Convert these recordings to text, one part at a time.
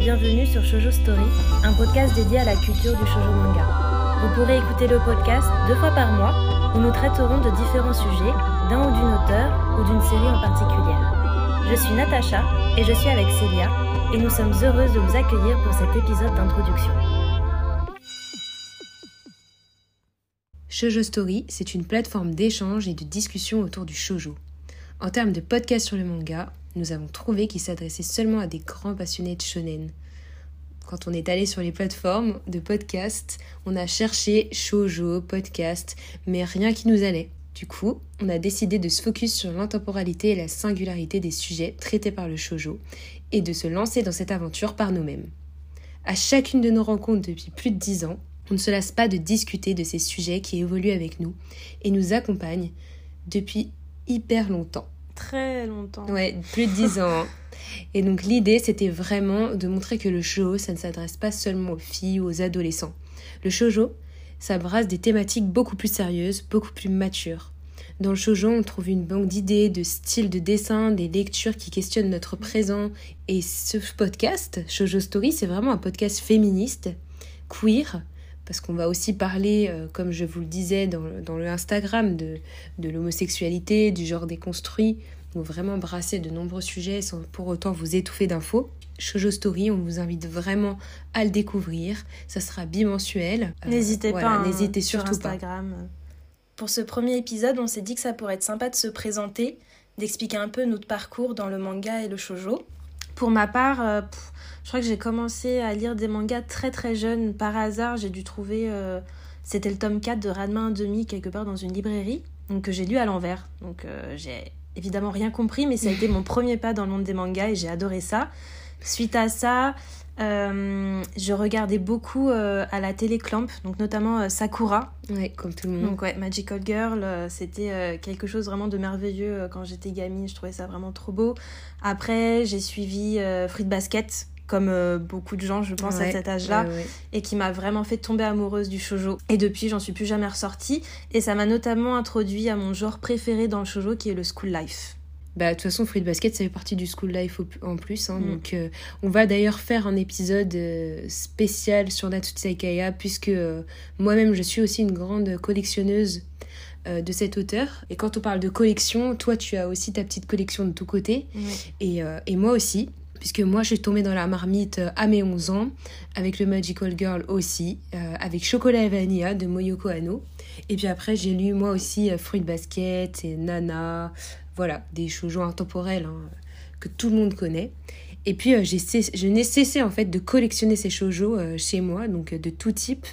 Bienvenue sur Shoujo Story, un podcast dédié à la culture du shoujo manga. Vous pourrez écouter le podcast deux fois par mois où nous traiterons de différents sujets, d'un ou d'une auteur ou d'une série en particulière. Je suis Natacha et je suis avec Célia et nous sommes heureuses de vous accueillir pour cet épisode d'introduction. Shoujo Story, c'est une plateforme d'échange et de discussion autour du shoujo. En termes de podcast sur le manga, nous avons trouvé qu'il s'adressait seulement à des grands passionnés de shonen. Quand on est allé sur les plateformes de podcast, on a cherché shoujo, podcast, mais rien qui nous allait. Du coup, on a décidé de se focus sur l'intemporalité et la singularité des sujets traités par le shoujo et de se lancer dans cette aventure par nous-mêmes. À chacune de nos rencontres depuis plus de dix ans, on ne se lasse pas de discuter de ces sujets qui évoluent avec nous et nous accompagnent depuis hyper longtemps. Très longtemps. Ouais, plus de 10 ans. Et donc l'idée, c'était vraiment de montrer que le shoujo, ça ne s'adresse pas seulement aux filles ou aux adolescents. Le shoujo, ça brasse des thématiques beaucoup plus sérieuses, beaucoup plus matures. Dans le shoujo, on trouve une banque d'idées, de styles de dessin, des lectures qui questionnent notre présent. Et ce podcast, Shoujo Story, c'est vraiment un podcast féministe, queer, parce qu'on va aussi parler, euh, comme je vous le disais dans, dans le Instagram, de, de l'homosexualité, du genre déconstruit, donc vraiment brasser de nombreux sujets sans pour autant vous étouffer d'infos. Shoujo Story, on vous invite vraiment à le découvrir. Ça sera bimensuel. Euh, n'hésitez voilà, pas, hein, n'hésitez sur surtout pas. Instagram. Pour ce premier épisode, on s'est dit que ça pourrait être sympa de se présenter, d'expliquer un peu notre parcours dans le manga et le shoujo. Pour ma part, euh, je crois que j'ai commencé à lire des mangas très très jeune. Par hasard, j'ai dû trouver. euh, C'était le tome 4 de un demi quelque part dans une librairie, donc que j'ai lu à l'envers. Donc euh, j'ai évidemment rien compris, mais ça a été mon premier pas dans le monde des mangas et j'ai adoré ça. Suite à ça, euh, je regardais beaucoup euh, à la télé Clamp, donc notamment euh, Sakura. Ouais, comme tout le monde. Donc ouais, Magical Girl, c'était quelque chose vraiment de merveilleux quand j'étais gamine, je trouvais ça vraiment trop beau. Après, j'ai suivi Fruit Basket, comme beaucoup de gens, je pense, à cet âge-là, ouais, ouais. et qui m'a vraiment fait tomber amoureuse du shoujo. Et depuis, j'en suis plus jamais ressortie, et ça m'a notamment introduit à mon genre préféré dans le shoujo, qui est le school life. Bah, de toute façon, Fruit Basket, ça fait partie du School Life en plus. hein, Mm. Donc, euh, on va d'ailleurs faire un épisode euh, spécial sur Natsutsai Kaya, puisque euh, moi-même, je suis aussi une grande collectionneuse de cet auteur. Et quand on parle de collection, toi, tu as aussi ta petite collection de tous côtés. Et, et moi aussi, puisque moi, je suis tombée dans la marmite à mes 11 ans, avec le Magical Girl aussi, avec Chocolat et Vanilla de Moyoko Hano. Et puis après, j'ai lu moi aussi Fruit Basket et Nana, voilà, des shoujo intemporels hein, que tout le monde connaît. Et puis, euh, je n'ai cessé en fait de collectionner ces shoujo euh, chez moi, donc euh, de tout type.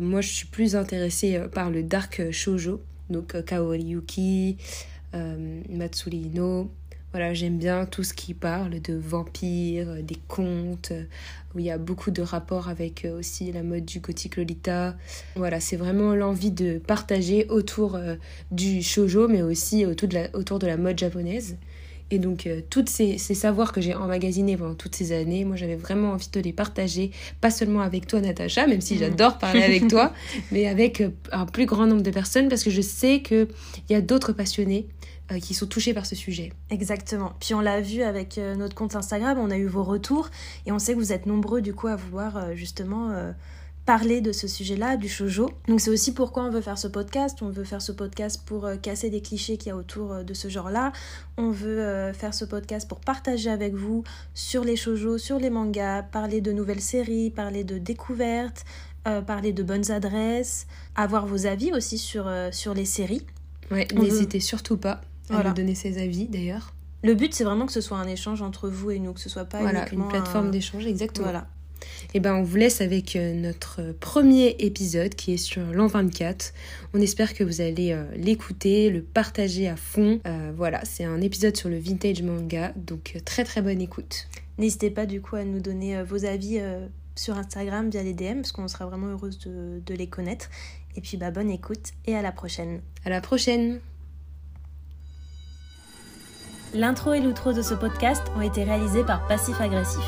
Moi, je suis plus intéressée par le dark shoujo, donc Kaori Yuki, Matsuri no. Voilà, j'aime bien tout ce qui parle de vampires, euh, des contes, euh, où il y a beaucoup de rapports avec euh, aussi la mode du gothique Lolita. Voilà, c'est vraiment l'envie de partager autour du shoujo, mais aussi autour de la, autour de la mode japonaise. Et donc, euh, tous ces, ces savoirs que j'ai emmagasinés pendant toutes ces années, moi, j'avais vraiment envie de les partager, pas seulement avec toi, Natacha, même si Mhm. j'adore parler avec toi, mais avec euh, un plus grand nombre de personnes, parce que je sais qu'il y a d'autres passionnés qui sont touchés par ce sujet. Exactement. Puis on l'a vu avec euh, notre compte Instagram, on a eu vos retours et on sait que vous êtes nombreux du coup à vouloir euh, justement euh, parler de ce sujet-là, du shoujo. Donc c'est aussi pourquoi on veut faire ce podcast. On veut faire ce podcast pour euh, casser des clichés qu'il y a autour euh, de ce genre-là. On veut euh, faire ce podcast pour partager avec vous sur les shoujo, sur les mangas, parler de nouvelles séries, parler de découvertes, euh, parler de bonnes adresses, avoir vos avis aussi sur, euh, sur les séries. Ouais, n'hésitez surtout pas à Voilà. nous donner ses avis d'ailleurs. Le but, c'est vraiment que ce soit un échange entre vous et nous, que ce soit pas Voilà, une plateforme un- d'échange, exactement. Voilà. Et ben on vous laisse avec euh, notre premier épisode qui est sur l'an 24. On espère que vous allez euh, l'écouter, le partager à fond. Euh, voilà, c'est un épisode sur le vintage manga, donc très très bonne écoute. N'hésitez pas du coup à nous donner euh, vos avis sur Instagram via les DM, parce qu'on sera vraiment heureuse de, de les connaître. Et puis bah bonne écoute et à la prochaine. À la prochaine. L'intro et l'outro de ce podcast ont été réalisés par Passif Agressif.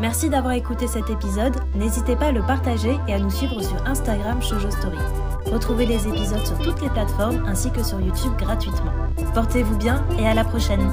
Merci d'avoir écouté cet épisode. N'hésitez pas à le partager et à nous suivre sur Instagram Shoujo Story. Retrouvez les épisodes sur toutes les plateformes ainsi que sur YouTube gratuitement. Portez-vous bien et à la prochaine.